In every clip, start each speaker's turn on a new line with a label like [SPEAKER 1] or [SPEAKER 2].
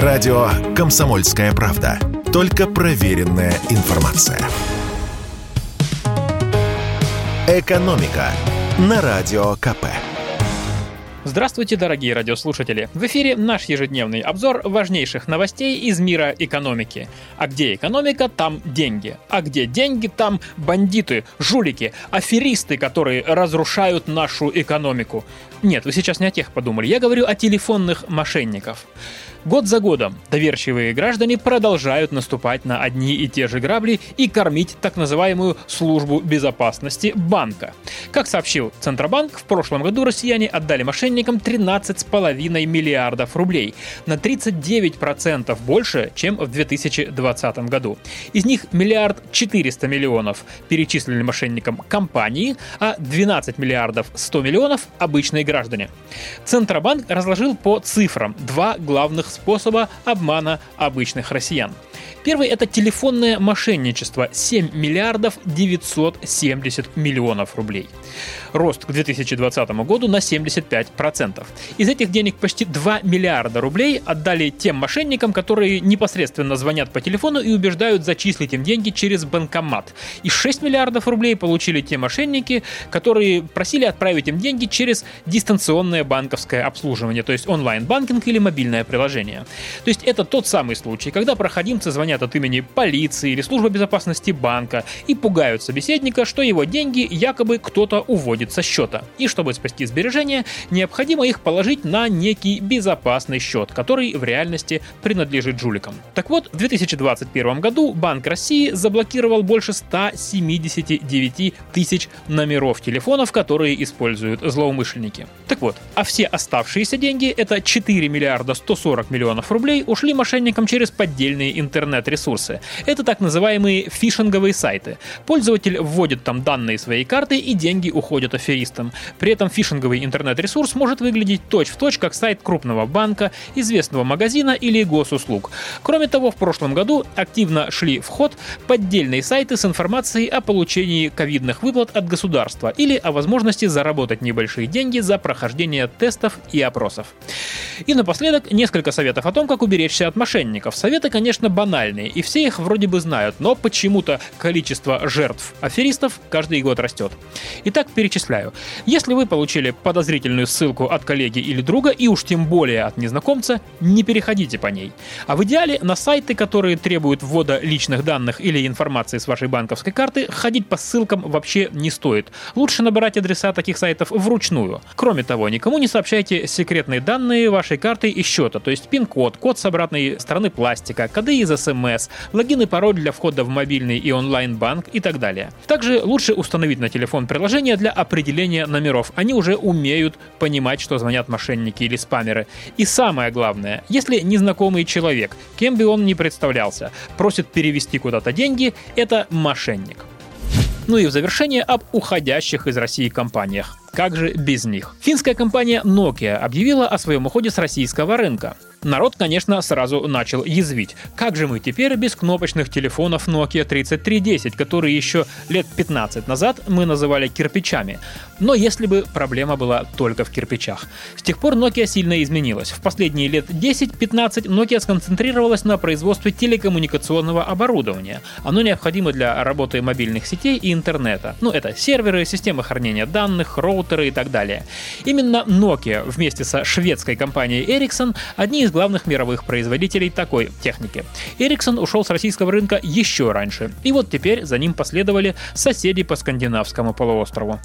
[SPEAKER 1] Радио «Комсомольская правда». Только проверенная информация. «Экономика» на Радио КП.
[SPEAKER 2] Здравствуйте, дорогие радиослушатели! В эфире наш ежедневный обзор важнейших новостей из мира экономики. А где экономика, там деньги. А где деньги, там бандиты, жулики, аферисты, которые разрушают нашу экономику. Нет, вы сейчас не о тех подумали, я говорю о телефонных мошенников. Год за годом доверчивые граждане продолжают наступать на одни и те же грабли и кормить так называемую службу безопасности банка. Как сообщил Центробанк, в прошлом году россияне отдали мошенникам 13,5 миллиардов рублей, на 39% больше, чем в 2020 году. Из них миллиард 400 миллионов перечислили мошенникам компании, а 12 миллиардов 100 миллионов обычные граждане. Центробанк разложил по цифрам два главных способа обмана обычных россиян. Первый – это телефонное мошенничество – 7 миллиардов 970 миллионов рублей. Рост к 2020 году на 75%. Из этих денег почти 2 миллиарда рублей отдали тем мошенникам, которые непосредственно звонят по телефону и убеждают зачислить им деньги через банкомат. И 6 миллиардов рублей получили те мошенники, которые просили отправить им деньги через дистанционное банковское обслуживание, то есть онлайн-банкинг или мобильное приложение. То есть это тот самый случай, когда проходимцы звонят от имени полиции или службы безопасности банка и пугают собеседника, что его деньги якобы кто-то уводит со счета. И чтобы спасти сбережения, необходимо их положить на некий безопасный счет, который в реальности принадлежит жуликам. Так вот, в 2021 году Банк России заблокировал больше 179 тысяч номеров телефонов, которые используют злоумышленники. Так вот, а все оставшиеся деньги, это 4 миллиарда 140 миллионов рублей, ушли мошенникам через поддельные интернет интернет-ресурсы. Это так называемые фишинговые сайты. Пользователь вводит там данные своей карты и деньги уходят аферистам. При этом фишинговый интернет-ресурс может выглядеть точь-в-точь как сайт крупного банка, известного магазина или госуслуг. Кроме того, в прошлом году активно шли в ход поддельные сайты с информацией о получении ковидных выплат от государства или о возможности заработать небольшие деньги за прохождение тестов и опросов. И напоследок несколько советов о том, как уберечься от мошенников. Советы, конечно, банальные и все их вроде бы знают, но почему-то количество жертв аферистов каждый год растет. Итак, перечисляю. Если вы получили подозрительную ссылку от коллеги или друга, и уж тем более от незнакомца, не переходите по ней. А в идеале на сайты, которые требуют ввода личных данных или информации с вашей банковской карты, ходить по ссылкам вообще не стоит. Лучше набирать адреса таких сайтов вручную. Кроме того, никому не сообщайте секретные данные вашей карты и счета, то есть пин-код, код с обратной стороны пластика, коды из СМС, логин и пароль для входа в мобильный и онлайн-банк и так далее. Также лучше установить на телефон приложение для определения номеров. Они уже умеют понимать, что звонят мошенники или спамеры. И самое главное, если незнакомый человек, кем бы он ни представлялся, просит перевести куда-то деньги, это мошенник. Ну и в завершение об уходящих из России компаниях. Как же без них? Финская компания Nokia объявила о своем уходе с российского рынка. Народ, конечно, сразу начал язвить. Как же мы теперь без кнопочных телефонов Nokia 3310, которые еще лет 15 назад мы называли кирпичами? Но если бы проблема была только в кирпичах. С тех пор Nokia сильно изменилась. В последние лет 10-15 Nokia сконцентрировалась на производстве телекоммуникационного оборудования. Оно необходимо для работы мобильных сетей и интернета. Ну, это серверы, системы хранения данных, роутеры и так далее. Именно Nokia вместе со шведской компанией Ericsson одни из главных мировых производителей такой техники. Ericsson ушел с российского рынка еще раньше, и вот теперь за ним последовали соседи по скандинавскому полуострову.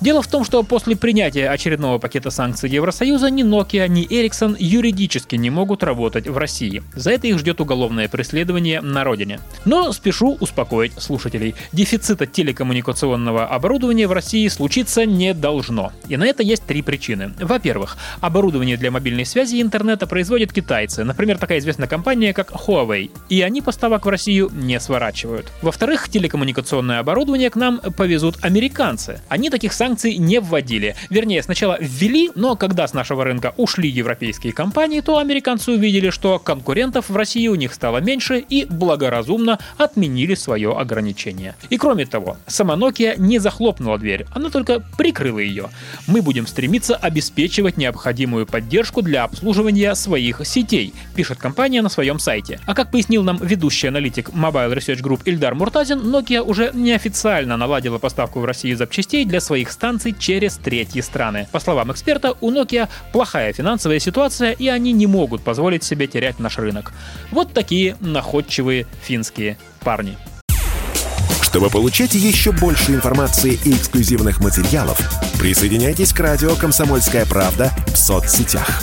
[SPEAKER 2] Дело в том, что после принятия очередного пакета санкций Евросоюза ни Nokia, ни Ericsson юридически не могут работать в России. За это их ждет уголовное преследование на родине. Но спешу успокоить слушателей. Дефицита телекоммуникационного оборудования в России случиться не должно. И на это есть три причины. Во-первых, оборудование для мобильной связи и интернета производит производят китайцы, например, такая известная компания, как Huawei, и они поставок в Россию не сворачивают. Во-вторых, телекоммуникационное оборудование к нам повезут американцы. Они таких санкций не вводили. Вернее, сначала ввели, но когда с нашего рынка ушли европейские компании, то американцы увидели, что конкурентов в России у них стало меньше и благоразумно отменили свое ограничение. И кроме того, сама Nokia не захлопнула дверь, она только прикрыла ее. Мы будем стремиться обеспечивать необходимую поддержку для обслуживания своих других сетей, пишет компания на своем сайте. А как пояснил нам ведущий аналитик Mobile Research Group Ильдар Муртазин, Nokia уже неофициально наладила поставку в Россию запчастей для своих станций через третьи страны. По словам эксперта, у Nokia плохая финансовая ситуация, и они не могут позволить себе терять наш рынок. Вот такие находчивые финские парни.
[SPEAKER 1] Чтобы получать еще больше информации и эксклюзивных материалов, присоединяйтесь к радио «Комсомольская правда» в соцсетях.